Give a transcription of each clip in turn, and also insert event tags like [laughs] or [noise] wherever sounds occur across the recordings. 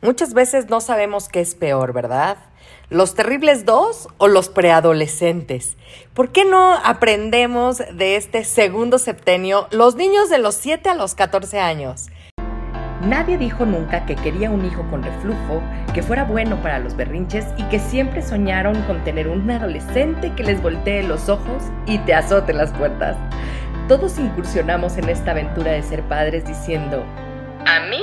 Muchas veces no sabemos qué es peor, ¿verdad? ¿Los terribles dos o los preadolescentes? ¿Por qué no aprendemos de este segundo septenio los niños de los 7 a los 14 años? Nadie dijo nunca que quería un hijo con reflujo, que fuera bueno para los berrinches y que siempre soñaron con tener un adolescente que les voltee los ojos y te azote las puertas. Todos incursionamos en esta aventura de ser padres diciendo, a mí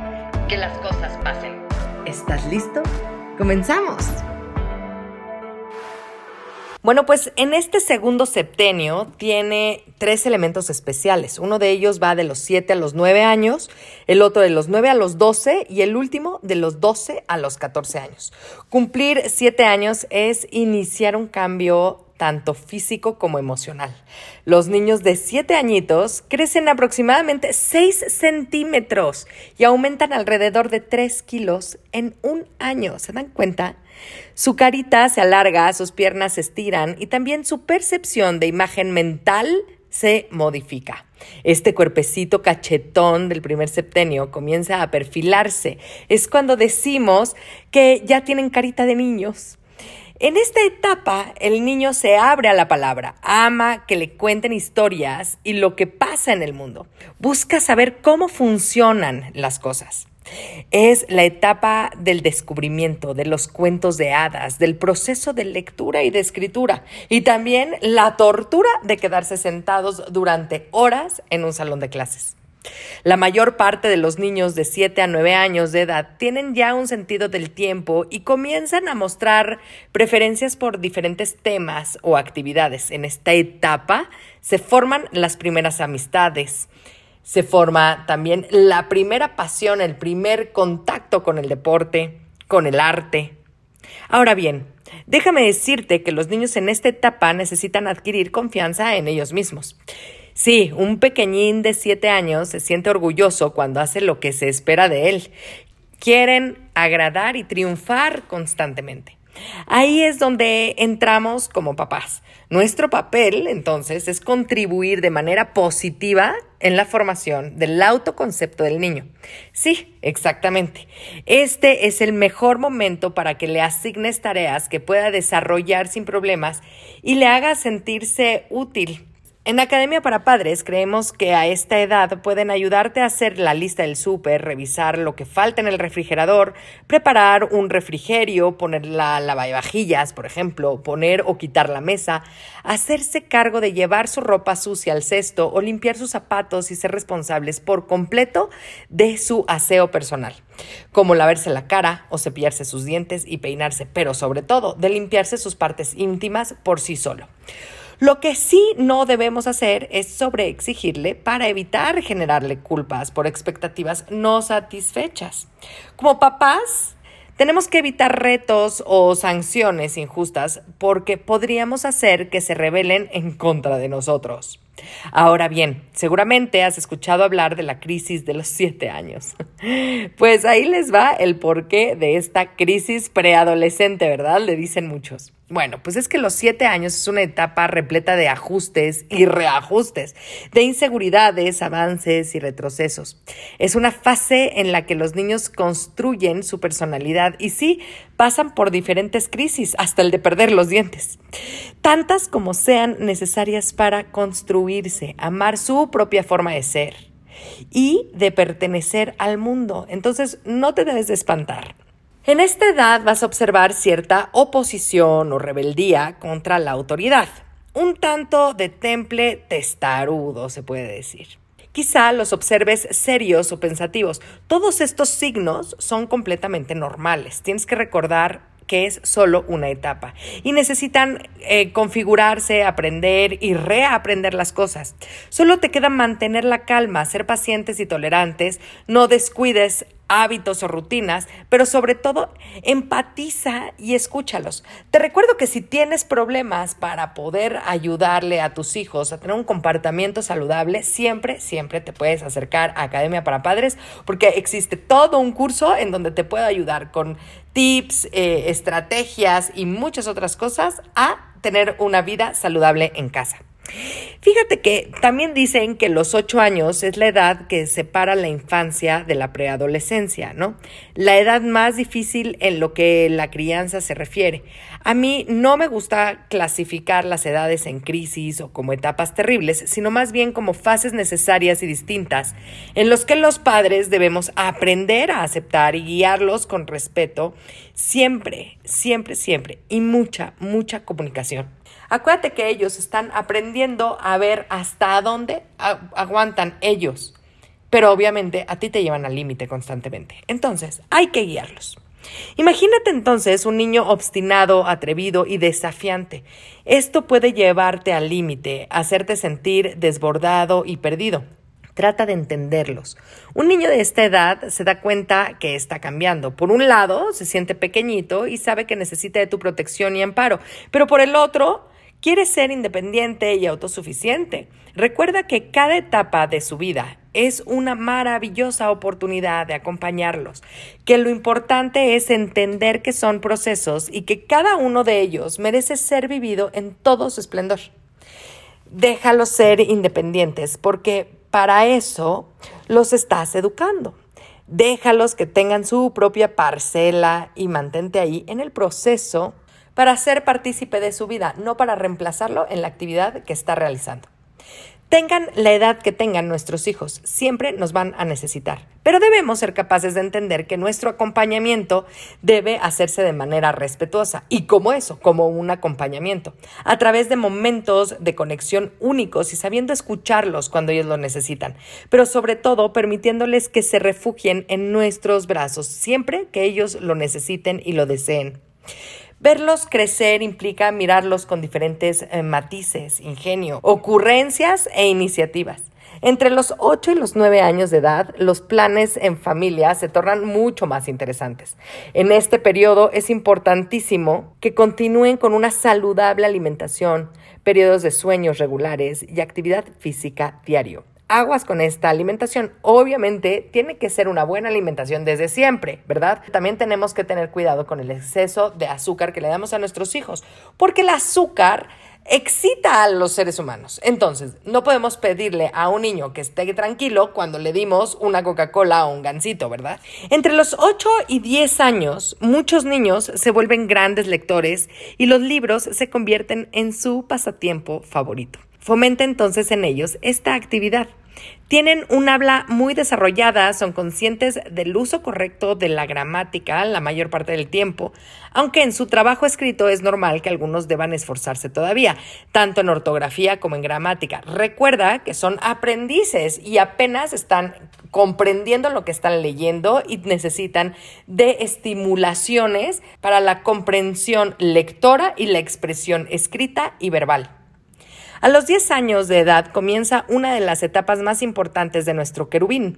que las cosas pasen. ¿Estás listo? ¡Comenzamos! Bueno, pues en este segundo septenio tiene tres elementos especiales. Uno de ellos va de los 7 a los 9 años, el otro de los 9 a los 12 y el último de los 12 a los 14 años. Cumplir 7 años es iniciar un cambio tanto físico como emocional. Los niños de 7 añitos crecen aproximadamente 6 centímetros y aumentan alrededor de 3 kilos en un año. ¿Se dan cuenta? Su carita se alarga, sus piernas se estiran y también su percepción de imagen mental se modifica. Este cuerpecito cachetón del primer septenio comienza a perfilarse. Es cuando decimos que ya tienen carita de niños. En esta etapa, el niño se abre a la palabra, ama que le cuenten historias y lo que pasa en el mundo. Busca saber cómo funcionan las cosas. Es la etapa del descubrimiento, de los cuentos de hadas, del proceso de lectura y de escritura, y también la tortura de quedarse sentados durante horas en un salón de clases. La mayor parte de los niños de 7 a 9 años de edad tienen ya un sentido del tiempo y comienzan a mostrar preferencias por diferentes temas o actividades. En esta etapa se forman las primeras amistades. Se forma también la primera pasión, el primer contacto con el deporte, con el arte. Ahora bien, déjame decirte que los niños en esta etapa necesitan adquirir confianza en ellos mismos. Sí, un pequeñín de siete años se siente orgulloso cuando hace lo que se espera de él. Quieren agradar y triunfar constantemente. Ahí es donde entramos como papás. Nuestro papel, entonces, es contribuir de manera positiva en la formación del autoconcepto del niño. Sí, exactamente. Este es el mejor momento para que le asignes tareas que pueda desarrollar sin problemas y le haga sentirse útil en Academia para Padres creemos que a esta edad pueden ayudarte a hacer la lista del súper, revisar lo que falta en el refrigerador, preparar un refrigerio, poner la lavavajillas, por ejemplo, poner o quitar la mesa, hacerse cargo de llevar su ropa sucia al cesto o limpiar sus zapatos y ser responsables por completo de su aseo personal, como lavarse la cara o cepillarse sus dientes y peinarse, pero sobre todo de limpiarse sus partes íntimas por sí solo. Lo que sí no debemos hacer es sobreexigirle para evitar generarle culpas por expectativas no satisfechas. Como papás, tenemos que evitar retos o sanciones injustas porque podríamos hacer que se rebelen en contra de nosotros. Ahora bien, seguramente has escuchado hablar de la crisis de los siete años. [laughs] Pues ahí les va el porqué de esta crisis preadolescente, ¿verdad? Le dicen muchos. Bueno, pues es que los siete años es una etapa repleta de ajustes y reajustes, de inseguridades, avances y retrocesos. Es una fase en la que los niños construyen su personalidad y sí, pasan por diferentes crisis, hasta el de perder los dientes. Tantas como sean necesarias para construirse, amar su propia forma de ser y de pertenecer al mundo. Entonces, no te debes de espantar. En esta edad vas a observar cierta oposición o rebeldía contra la autoridad, un tanto de temple testarudo, se puede decir. Quizá los observes serios o pensativos. Todos estos signos son completamente normales. Tienes que recordar que es solo una etapa y necesitan eh, configurarse, aprender y reaprender las cosas. Solo te queda mantener la calma, ser pacientes y tolerantes, no descuides hábitos o rutinas, pero sobre todo empatiza y escúchalos. Te recuerdo que si tienes problemas para poder ayudarle a tus hijos a tener un comportamiento saludable, siempre, siempre te puedes acercar a Academia para Padres porque existe todo un curso en donde te puedo ayudar con tips, eh, estrategias y muchas otras cosas a tener una vida saludable en casa. Fíjate que también dicen que los ocho años es la edad que separa la infancia de la preadolescencia, ¿no? La edad más difícil en lo que la crianza se refiere. A mí no me gusta clasificar las edades en crisis o como etapas terribles, sino más bien como fases necesarias y distintas en los que los padres debemos aprender a aceptar y guiarlos con respeto, siempre, siempre, siempre, y mucha, mucha comunicación. Acuérdate que ellos están aprendiendo a ver hasta dónde aguantan ellos, pero obviamente a ti te llevan al límite constantemente. Entonces, hay que guiarlos. Imagínate entonces un niño obstinado, atrevido y desafiante. Esto puede llevarte al límite, hacerte sentir desbordado y perdido. Trata de entenderlos. Un niño de esta edad se da cuenta que está cambiando. Por un lado, se siente pequeñito y sabe que necesita de tu protección y amparo, pero por el otro, quiere ser independiente y autosuficiente. Recuerda que cada etapa de su vida es una maravillosa oportunidad de acompañarlos, que lo importante es entender que son procesos y que cada uno de ellos merece ser vivido en todo su esplendor. Déjalos ser independientes porque para eso los estás educando. Déjalos que tengan su propia parcela y mantente ahí en el proceso para ser partícipe de su vida, no para reemplazarlo en la actividad que está realizando. Tengan la edad que tengan nuestros hijos, siempre nos van a necesitar. Pero debemos ser capaces de entender que nuestro acompañamiento debe hacerse de manera respetuosa y como eso, como un acompañamiento, a través de momentos de conexión únicos y sabiendo escucharlos cuando ellos lo necesitan, pero sobre todo permitiéndoles que se refugien en nuestros brazos siempre que ellos lo necesiten y lo deseen. Verlos crecer implica mirarlos con diferentes eh, matices, ingenio, ocurrencias e iniciativas. Entre los 8 y los 9 años de edad, los planes en familia se tornan mucho más interesantes. En este periodo es importantísimo que continúen con una saludable alimentación, periodos de sueños regulares y actividad física diario aguas con esta alimentación. Obviamente tiene que ser una buena alimentación desde siempre, ¿verdad? También tenemos que tener cuidado con el exceso de azúcar que le damos a nuestros hijos, porque el azúcar excita a los seres humanos. Entonces, no podemos pedirle a un niño que esté tranquilo cuando le dimos una Coca-Cola o un gansito, ¿verdad? Entre los 8 y 10 años, muchos niños se vuelven grandes lectores y los libros se convierten en su pasatiempo favorito. Fomenta entonces en ellos esta actividad. Tienen un habla muy desarrollada, son conscientes del uso correcto de la gramática la mayor parte del tiempo, aunque en su trabajo escrito es normal que algunos deban esforzarse todavía, tanto en ortografía como en gramática. Recuerda que son aprendices y apenas están comprendiendo lo que están leyendo y necesitan de estimulaciones para la comprensión lectora y la expresión escrita y verbal. A los 10 años de edad comienza una de las etapas más importantes de nuestro querubín,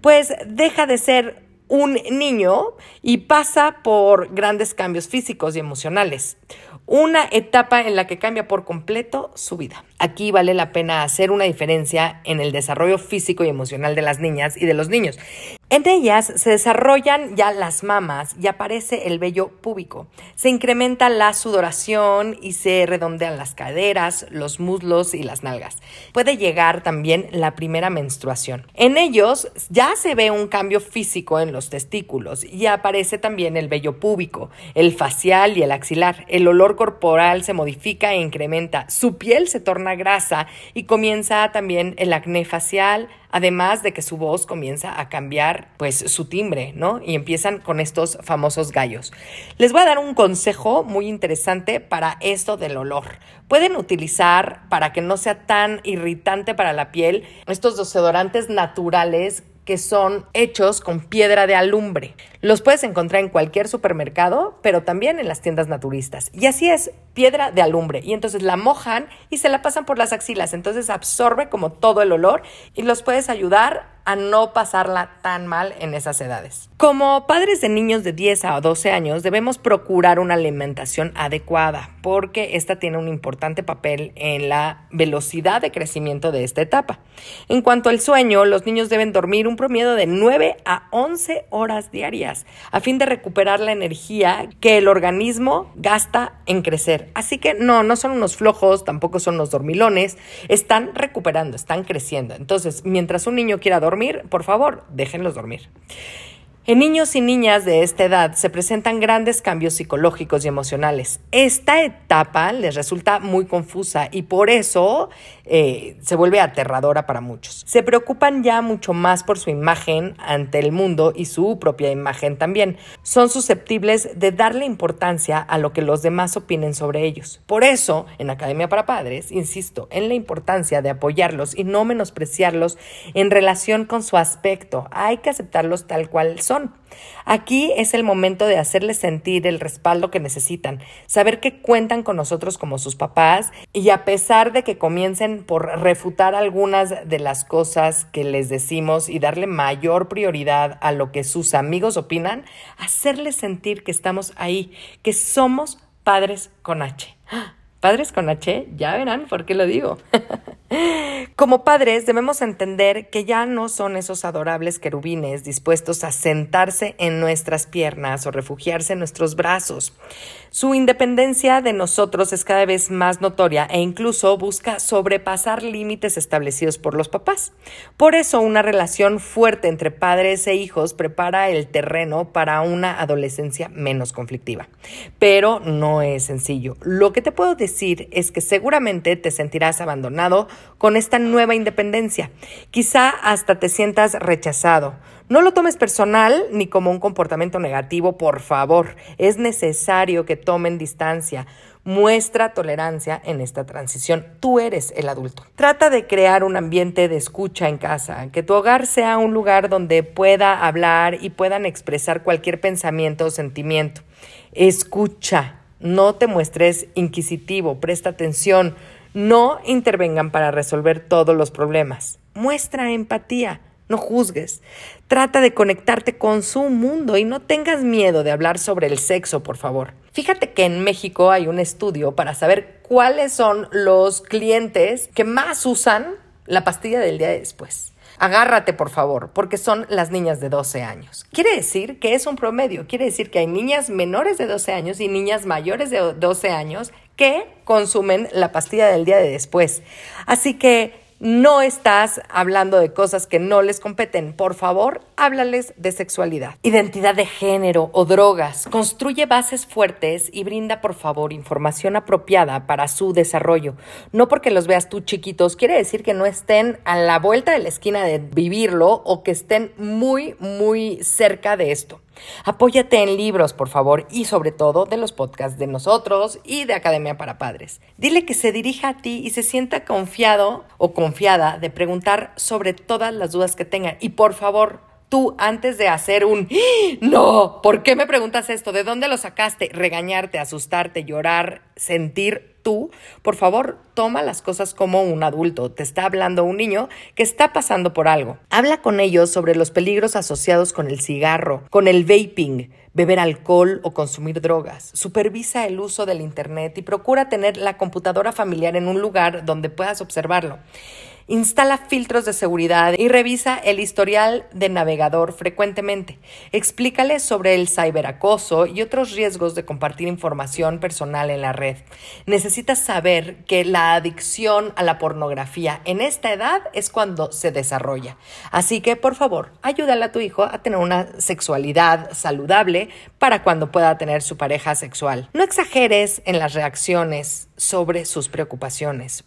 pues deja de ser un niño y pasa por grandes cambios físicos y emocionales. Una etapa en la que cambia por completo su vida. Aquí vale la pena hacer una diferencia en el desarrollo físico y emocional de las niñas y de los niños. En ellas se desarrollan ya las mamas y aparece el vello púbico. Se incrementa la sudoración y se redondean las caderas, los muslos y las nalgas. Puede llegar también la primera menstruación. En ellos ya se ve un cambio físico en los testículos y aparece también el vello púbico, el facial y el axilar. El olor corporal se modifica e incrementa. Su piel se torna grasa y comienza también el acné facial, además de que su voz comienza a cambiar pues su timbre, ¿no? Y empiezan con estos famosos gallos. Les voy a dar un consejo muy interesante para esto del olor. Pueden utilizar para que no sea tan irritante para la piel estos desodorantes naturales que son hechos con piedra de alumbre. Los puedes encontrar en cualquier supermercado, pero también en las tiendas naturistas. Y así es, piedra de alumbre. Y entonces la mojan y se la pasan por las axilas. Entonces absorbe como todo el olor y los puedes ayudar a no pasarla tan mal en esas edades. Como padres de niños de 10 a 12 años, debemos procurar una alimentación adecuada porque esta tiene un importante papel en la velocidad de crecimiento de esta etapa. En cuanto al sueño, los niños deben dormir un promedio de 9 a 11 horas diarias a fin de recuperar la energía que el organismo gasta en crecer. Así que no, no son unos flojos, tampoco son unos dormilones, están recuperando, están creciendo. Entonces, mientras un niño quiera dormir, por favor, déjenlos dormir. En niños y niñas de esta edad se presentan grandes cambios psicológicos y emocionales. Esta etapa les resulta muy confusa y por eso eh, se vuelve aterradora para muchos. Se preocupan ya mucho más por su imagen ante el mundo y su propia imagen también. Son susceptibles de darle importancia a lo que los demás opinen sobre ellos. Por eso, en Academia para Padres, insisto en la importancia de apoyarlos y no menospreciarlos en relación con su aspecto. Hay que aceptarlos tal cual son Aquí es el momento de hacerles sentir el respaldo que necesitan, saber que cuentan con nosotros como sus papás y a pesar de que comiencen por refutar algunas de las cosas que les decimos y darle mayor prioridad a lo que sus amigos opinan, hacerles sentir que estamos ahí, que somos padres con H. Padres con H, ya verán por qué lo digo. [laughs] Como padres debemos entender que ya no son esos adorables querubines dispuestos a sentarse en nuestras piernas o refugiarse en nuestros brazos. Su independencia de nosotros es cada vez más notoria e incluso busca sobrepasar límites establecidos por los papás. Por eso una relación fuerte entre padres e hijos prepara el terreno para una adolescencia menos conflictiva. Pero no es sencillo. Lo que te puedo decir es que seguramente te sentirás abandonado con esta nueva independencia. Quizá hasta te sientas rechazado. No lo tomes personal ni como un comportamiento negativo, por favor. Es necesario que tomen distancia. Muestra tolerancia en esta transición. Tú eres el adulto. Trata de crear un ambiente de escucha en casa, que tu hogar sea un lugar donde pueda hablar y puedan expresar cualquier pensamiento o sentimiento. Escucha, no te muestres inquisitivo, presta atención, no intervengan para resolver todos los problemas. Muestra empatía, no juzgues. Trata de conectarte con su mundo y no tengas miedo de hablar sobre el sexo, por favor. Fíjate que en México hay un estudio para saber cuáles son los clientes que más usan la pastilla del día después. Agárrate, por favor, porque son las niñas de 12 años. Quiere decir que es un promedio, quiere decir que hay niñas menores de 12 años y niñas mayores de 12 años que consumen la pastilla del día de después. Así que no estás hablando de cosas que no les competen. Por favor, háblales de sexualidad, identidad de género o drogas. Construye bases fuertes y brinda, por favor, información apropiada para su desarrollo. No porque los veas tú chiquitos, quiere decir que no estén a la vuelta de la esquina de vivirlo o que estén muy, muy cerca de esto. Apóyate en libros, por favor, y sobre todo de los podcasts de nosotros y de Academia para Padres. Dile que se dirija a ti y se sienta confiado o confiada de preguntar sobre todas las dudas que tenga. Y por favor, tú antes de hacer un ¡Ah! no, ¿por qué me preguntas esto? ¿De dónde lo sacaste? Regañarte, asustarte, llorar, sentir tú, por favor, toma las cosas como un adulto. Te está hablando un niño que está pasando por algo. Habla con ellos sobre los peligros asociados con el cigarro, con el vaping, beber alcohol o consumir drogas. Supervisa el uso del Internet y procura tener la computadora familiar en un lugar donde puedas observarlo. Instala filtros de seguridad y revisa el historial de navegador frecuentemente. Explícale sobre el ciberacoso y otros riesgos de compartir información personal en la red. Necesitas saber que la adicción a la pornografía en esta edad es cuando se desarrolla. Así que, por favor, ayúdale a tu hijo a tener una sexualidad saludable para cuando pueda tener su pareja sexual. No exageres en las reacciones sobre sus preocupaciones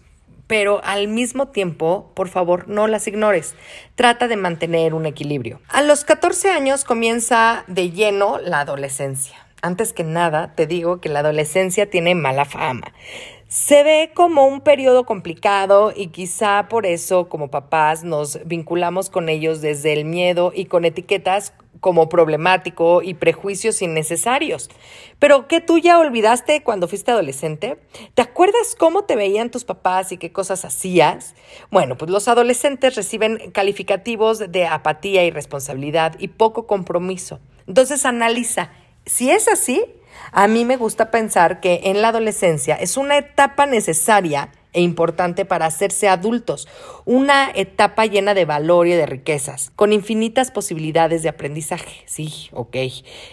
pero al mismo tiempo, por favor, no las ignores. Trata de mantener un equilibrio. A los 14 años comienza de lleno la adolescencia. Antes que nada, te digo que la adolescencia tiene mala fama. Se ve como un periodo complicado y quizá por eso como papás nos vinculamos con ellos desde el miedo y con etiquetas como problemático y prejuicios innecesarios. Pero ¿qué tú ya olvidaste cuando fuiste adolescente? ¿Te acuerdas cómo te veían tus papás y qué cosas hacías? Bueno, pues los adolescentes reciben calificativos de apatía, irresponsabilidad y poco compromiso. Entonces analiza, si es así, a mí me gusta pensar que en la adolescencia es una etapa necesaria e importante para hacerse adultos, una etapa llena de valor y de riquezas, con infinitas posibilidades de aprendizaje. Sí, ok,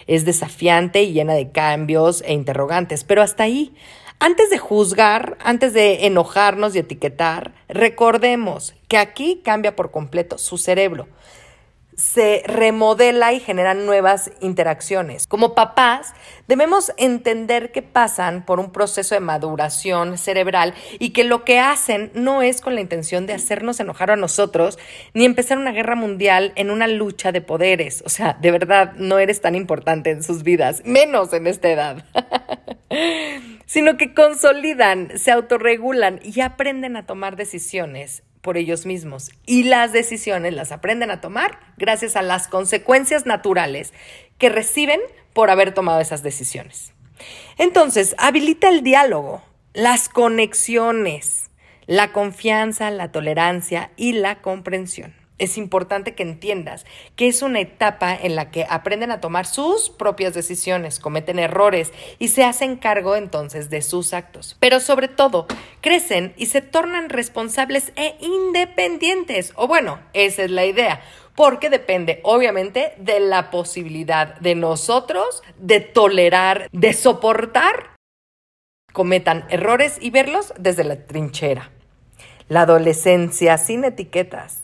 es desafiante y llena de cambios e interrogantes, pero hasta ahí. Antes de juzgar, antes de enojarnos y etiquetar, recordemos que aquí cambia por completo su cerebro se remodela y generan nuevas interacciones. Como papás, debemos entender que pasan por un proceso de maduración cerebral y que lo que hacen no es con la intención de hacernos enojar a nosotros ni empezar una guerra mundial en una lucha de poderes. O sea, de verdad, no eres tan importante en sus vidas, menos en esta edad. [laughs] sino que consolidan, se autorregulan y aprenden a tomar decisiones por ellos mismos y las decisiones las aprenden a tomar gracias a las consecuencias naturales que reciben por haber tomado esas decisiones. Entonces, habilita el diálogo, las conexiones, la confianza, la tolerancia y la comprensión es importante que entiendas que es una etapa en la que aprenden a tomar sus propias decisiones, cometen errores y se hacen cargo entonces de sus actos. Pero sobre todo, crecen y se tornan responsables e independientes. O bueno, esa es la idea porque depende obviamente de la posibilidad de nosotros de tolerar, de soportar, cometan errores y verlos desde la trinchera. La adolescencia sin etiquetas